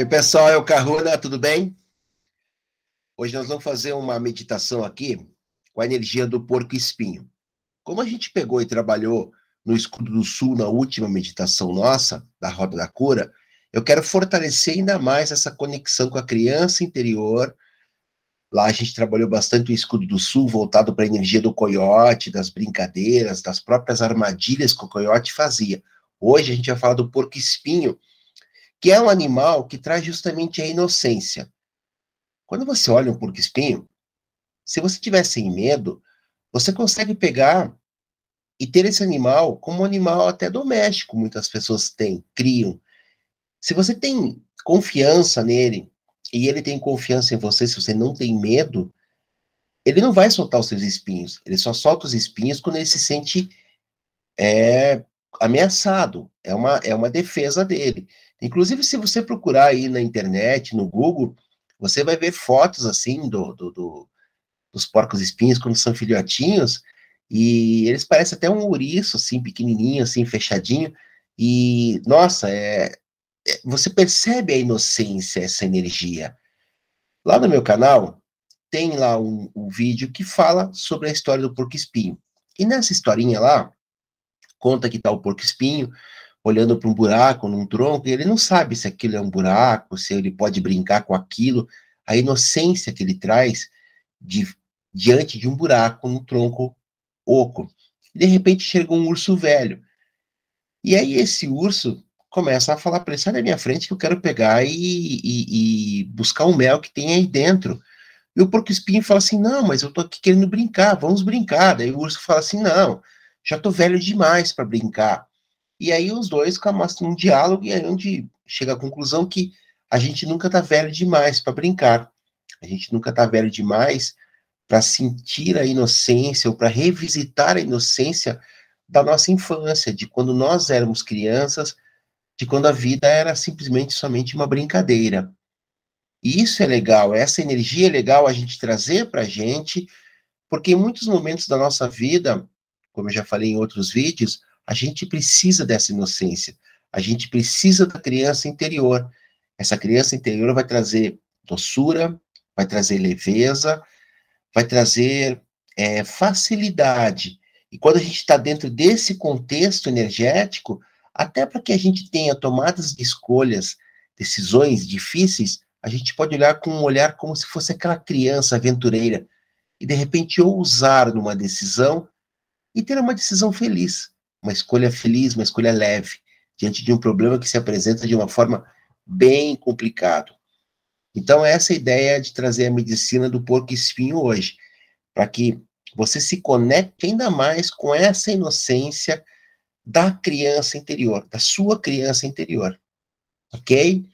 Oi, pessoal, é o Caruna, tudo bem? Hoje nós vamos fazer uma meditação aqui com a energia do porco espinho. Como a gente pegou e trabalhou no Escudo do Sul na última meditação nossa, da Roda da Cura, eu quero fortalecer ainda mais essa conexão com a criança interior. Lá a gente trabalhou bastante o Escudo do Sul, voltado para a energia do coiote, das brincadeiras, das próprias armadilhas que o coiote fazia. Hoje a gente vai falar do porco espinho, que é um animal que traz justamente a inocência. Quando você olha um porco-espinho, se você tiver sem medo, você consegue pegar e ter esse animal como um animal até doméstico, muitas pessoas têm, criam. Se você tem confiança nele e ele tem confiança em você, se você não tem medo, ele não vai soltar os seus espinhos. Ele só solta os espinhos quando ele se sente é, ameaçado. É uma, é uma defesa dele. Inclusive, se você procurar aí na internet, no Google, você vai ver fotos assim do, do, do dos porcos espinhos quando são filhotinhos, e eles parecem até um ouriço, assim, pequenininho, assim, fechadinho, e, nossa, é, é, você percebe a inocência, essa energia. Lá no meu canal, tem lá um, um vídeo que fala sobre a história do porco espinho. E nessa historinha lá, conta que tá o porco espinho, olhando para um buraco, num tronco, e ele não sabe se aquilo é um buraco, se ele pode brincar com aquilo. A inocência que ele traz de, diante de um buraco no tronco oco. De repente chega um urso velho. E aí esse urso começa a falar para ele, sai da minha frente que eu quero pegar e, e, e buscar o mel que tem aí dentro. E o porco espinho fala assim, não, mas eu tô aqui querendo brincar, vamos brincar. Daí o urso fala assim, não, já tô velho demais para brincar. E aí os dois começam um diálogo e aí onde chega a conclusão que a gente nunca está velho demais para brincar. A gente nunca está velho demais para sentir a inocência ou para revisitar a inocência da nossa infância, de quando nós éramos crianças, de quando a vida era simplesmente somente uma brincadeira. E isso é legal, essa energia é legal a gente trazer para a gente, porque em muitos momentos da nossa vida, como eu já falei em outros vídeos, a gente precisa dessa inocência. A gente precisa da criança interior. Essa criança interior vai trazer doçura, vai trazer leveza, vai trazer é, facilidade. E quando a gente está dentro desse contexto energético, até para que a gente tenha tomadas de escolhas, decisões difíceis, a gente pode olhar com um olhar como se fosse aquela criança aventureira e de repente ousar numa decisão e ter uma decisão feliz uma escolha feliz, uma escolha leve, diante de um problema que se apresenta de uma forma bem complicada. Então, essa ideia de trazer a medicina do porco espinho hoje, para que você se conecte ainda mais com essa inocência da criança interior, da sua criança interior. Ok?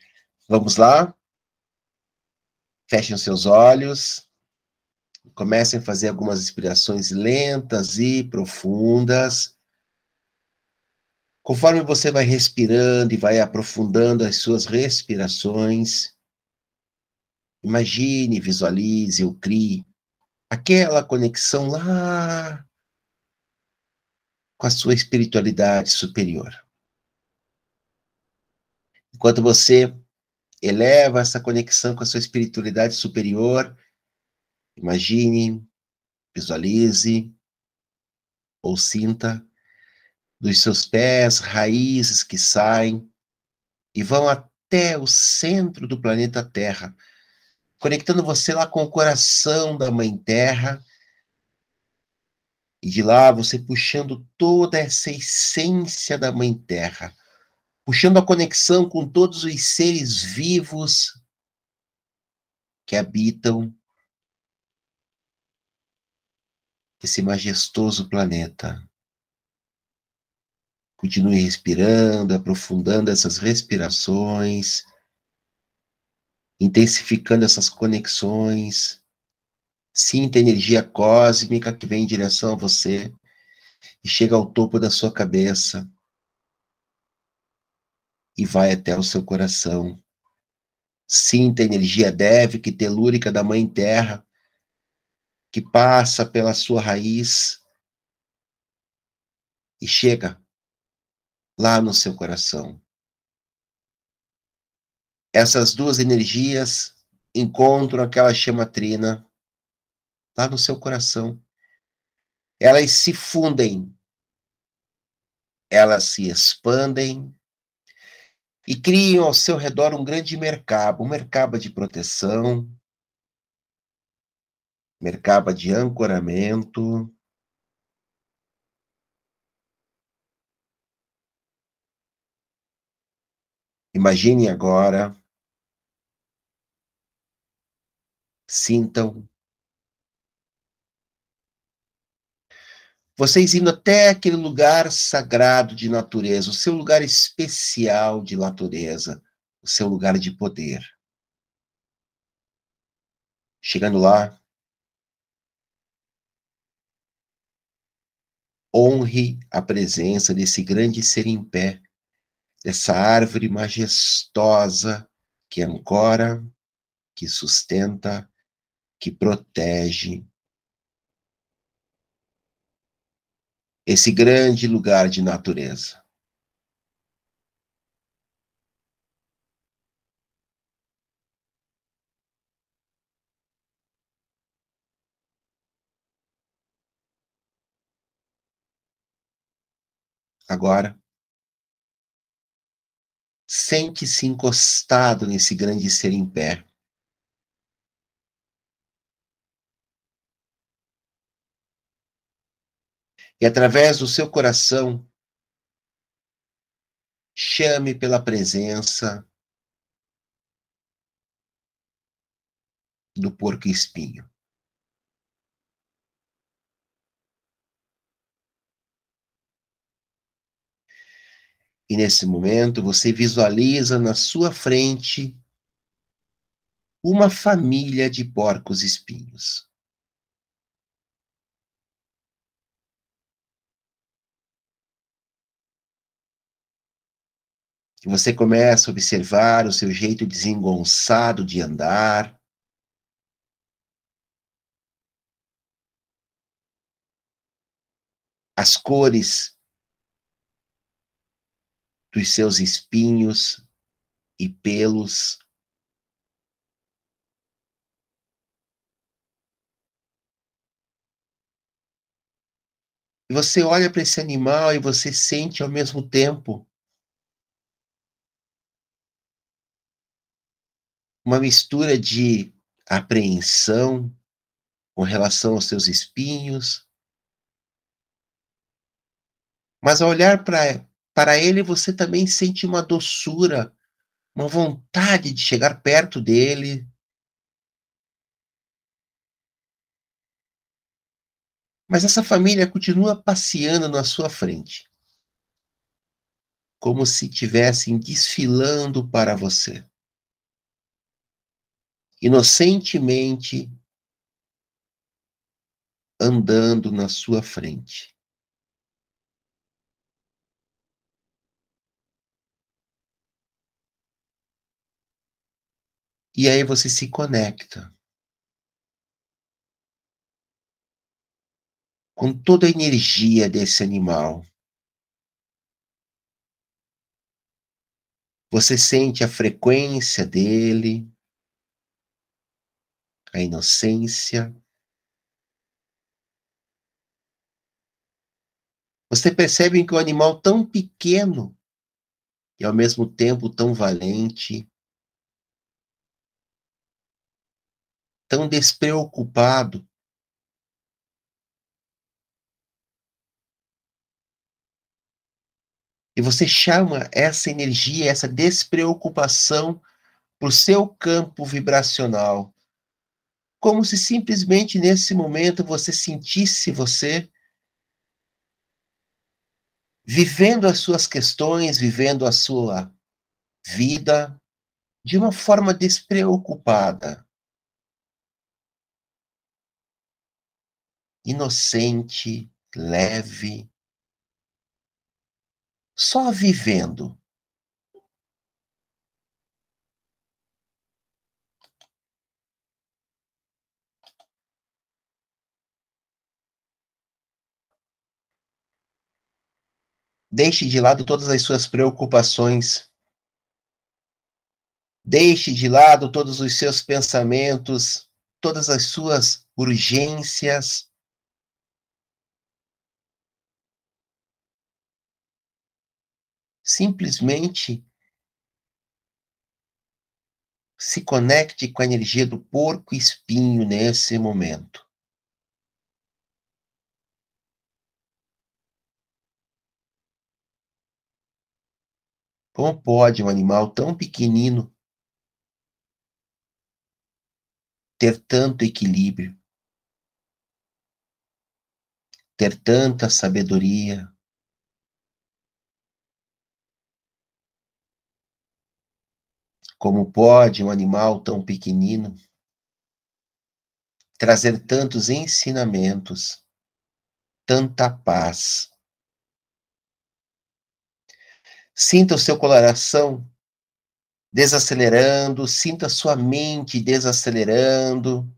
Vamos lá? Fechem seus olhos. Comecem a fazer algumas inspirações lentas e profundas. Conforme você vai respirando e vai aprofundando as suas respirações, imagine, visualize ou crie aquela conexão lá com a sua espiritualidade superior. Enquanto você eleva essa conexão com a sua espiritualidade superior, imagine, visualize ou sinta dos seus pés, raízes que saem e vão até o centro do planeta Terra, conectando você lá com o coração da Mãe Terra. E de lá você puxando toda essa essência da Mãe Terra, puxando a conexão com todos os seres vivos que habitam esse majestoso planeta. Continue respirando, aprofundando essas respirações, intensificando essas conexões. Sinta a energia cósmica que vem em direção a você e chega ao topo da sua cabeça e vai até o seu coração. Sinta a energia dévica e telúrica da Mãe Terra que passa pela sua raiz e chega lá no seu coração. essas duas energias encontram aquela chama trina lá no seu coração. Elas se fundem, elas se expandem e criam ao seu redor um grande mercado, um mercado de proteção, mercado de ancoramento. Imagine agora, sintam. Vocês indo até aquele lugar sagrado de natureza, o seu lugar especial de natureza, o seu lugar de poder. Chegando lá, honre a presença desse grande ser em pé, dessa árvore majestosa que ancora, que sustenta, que protege, esse grande lugar de natureza. Agora, sente-se encostado nesse grande ser em pé. E através do seu coração, chame pela presença do porco espinho. E nesse momento você visualiza na sua frente uma família de porcos espinhos. que você começa a observar o seu jeito desengonçado de andar. As cores dos seus espinhos e pelos. E você olha para esse animal e você sente ao mesmo tempo uma mistura de apreensão com relação aos seus espinhos. Mas ao olhar para ele, você também sente uma doçura, uma vontade de chegar perto dele. Mas essa família continua passeando na sua frente, como se estivessem desfilando para você inocentemente andando na sua frente. E aí você se conecta com toda a energia desse animal. Você sente a frequência dele, a inocência. Você percebe que o um animal tão pequeno e ao mesmo tempo tão valente, tão despreocupado, E você chama essa energia, essa despreocupação para o seu campo vibracional. Como se simplesmente nesse momento você sentisse você vivendo as suas questões, vivendo a sua vida de uma forma despreocupada, inocente, leve, só vivendo. Deixe de lado todas as suas preocupações. Deixe de lado todos os seus pensamentos, todas as suas urgências. Simplesmente se conecte com a energia do porco espinho nesse momento. Como pode um animal tão pequenino ter tanto equilíbrio, ter tanta sabedoria? Como pode um animal tão pequenino trazer tantos ensinamentos, tanta paz? Sinta o seu coração desacelerando, sinta a sua mente desacelerando.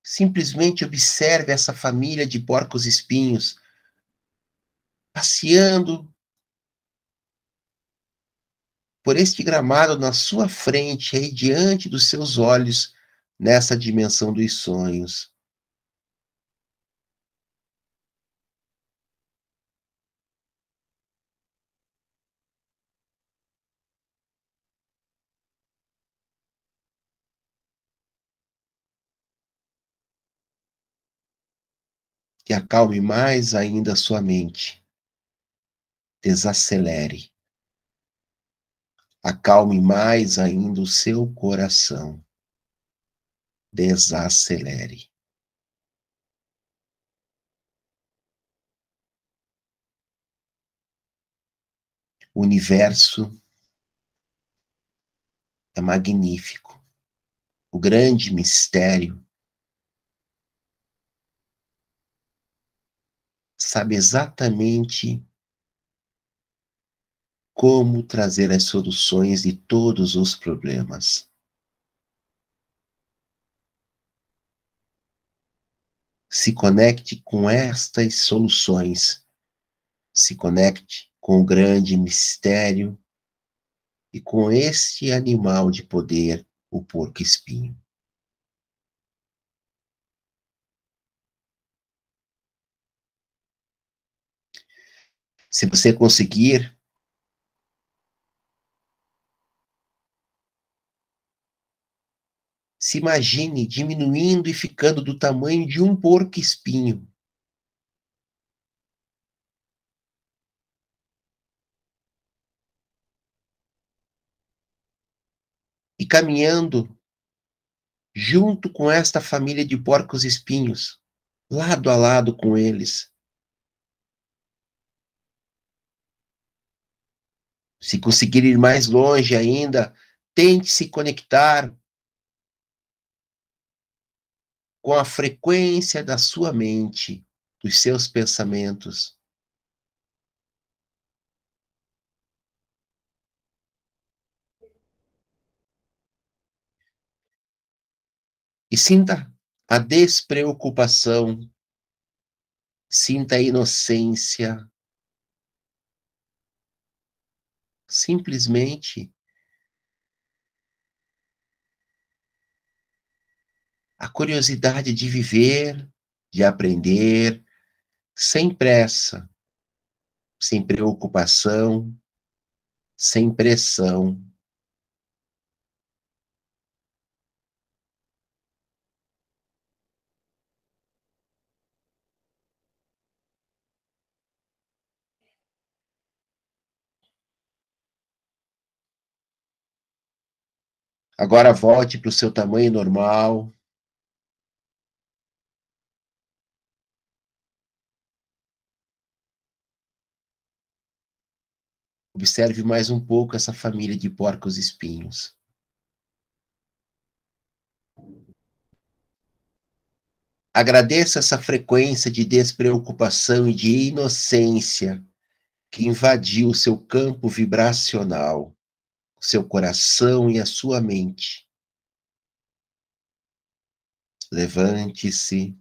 Simplesmente observe essa família de porcos espinhos passeando por este gramado na sua frente, aí diante dos seus olhos, nessa dimensão dos sonhos. que acalme mais ainda a sua mente. Desacelere. Acalme mais ainda o seu coração. Desacelere. O universo é magnífico. O grande mistério sabe exatamente como trazer as soluções de todos os problemas. Se conecte com estas soluções, se conecte com o grande mistério e com este animal de poder, o porco-espinho. Se você conseguir, se imagine diminuindo e ficando do tamanho de um porco espinho. E caminhando junto com esta família de porcos espinhos, lado a lado com eles. Se conseguir ir mais longe ainda, tente se conectar com a frequência da sua mente, dos seus pensamentos. E sinta a despreocupação, sinta a inocência, simplesmente a curiosidade de viver, de aprender, sem pressa, sem preocupação, sem pressão. Agora volte para o seu tamanho normal. Observe mais um pouco essa família de porcos espinhos. Agradeça essa frequência de despreocupação e de inocência que invadiu o seu campo vibracional seu coração e a sua mente. Levante-se.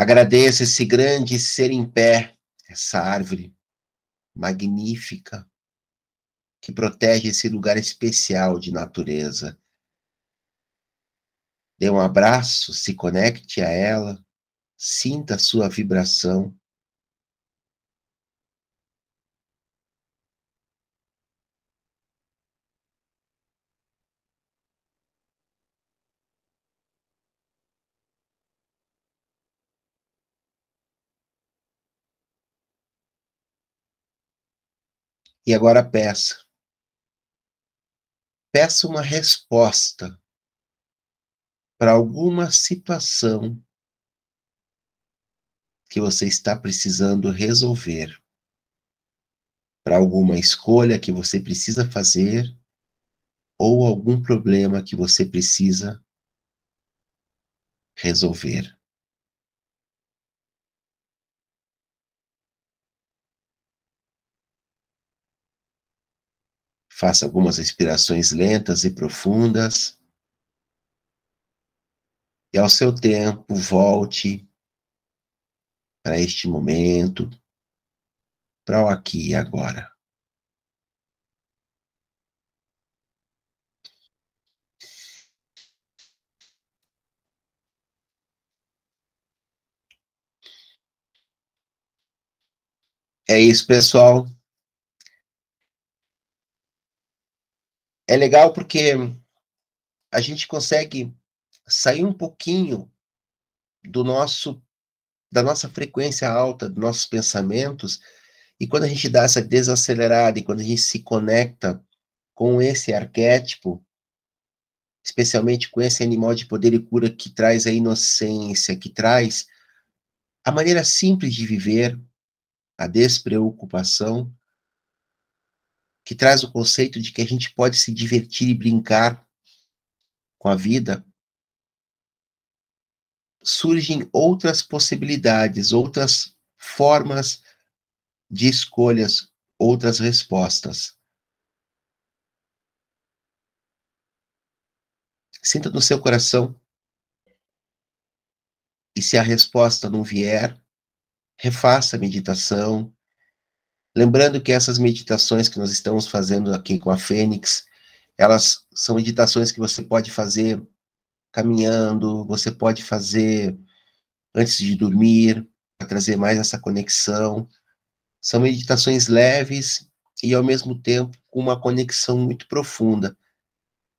Agradeça esse grande ser em pé, essa árvore magnífica que protege esse lugar especial de natureza. Dê um abraço, se conecte a ela, sinta a sua vibração. E agora peça. Peça uma resposta para alguma situação que você está precisando resolver, para alguma escolha que você precisa fazer ou algum problema que você precisa resolver. Faça algumas respirações lentas e profundas. E ao seu tempo, volte para este momento, para o aqui e agora. É isso, pessoal. É legal porque a gente consegue sair um pouquinho do nosso da nossa frequência alta, dos nossos pensamentos, e quando a gente dá essa desacelerada e quando a gente se conecta com esse arquétipo, especialmente com esse animal de poder e cura que traz a inocência, que traz a maneira simples de viver, a despreocupação, que traz o conceito de que a gente pode se divertir e brincar com a vida, surgem outras possibilidades, outras formas de escolhas, outras respostas. Sinta no seu coração. E se a resposta não vier, refaça a meditação, Lembrando que essas meditações que nós estamos fazendo aqui com a Fênix, elas são meditações que você pode fazer caminhando, você pode fazer antes de dormir, para trazer mais essa conexão. São meditações leves e, ao mesmo tempo, com uma conexão muito profunda,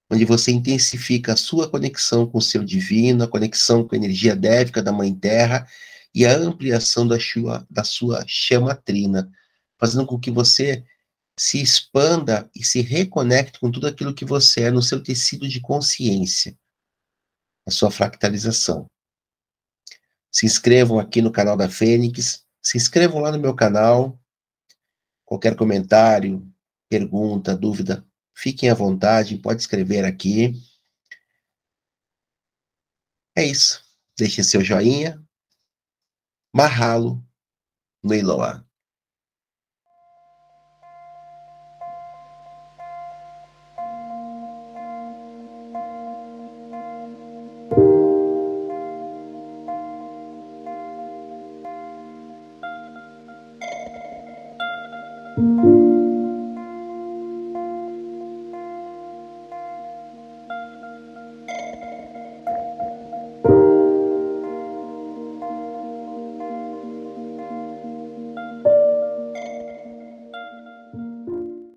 onde você intensifica a sua conexão com o seu divino, a conexão com a energia dévica da Mãe Terra e a ampliação da sua, da sua chama trina fazendo com que você se expanda e se reconecte com tudo aquilo que você é no seu tecido de consciência, a sua fractalização. Se inscrevam aqui no canal da Fênix, se inscrevam lá no meu canal. Qualquer comentário, pergunta, dúvida, fiquem à vontade, pode escrever aqui. É isso. Deixe seu joinha. Mahalo no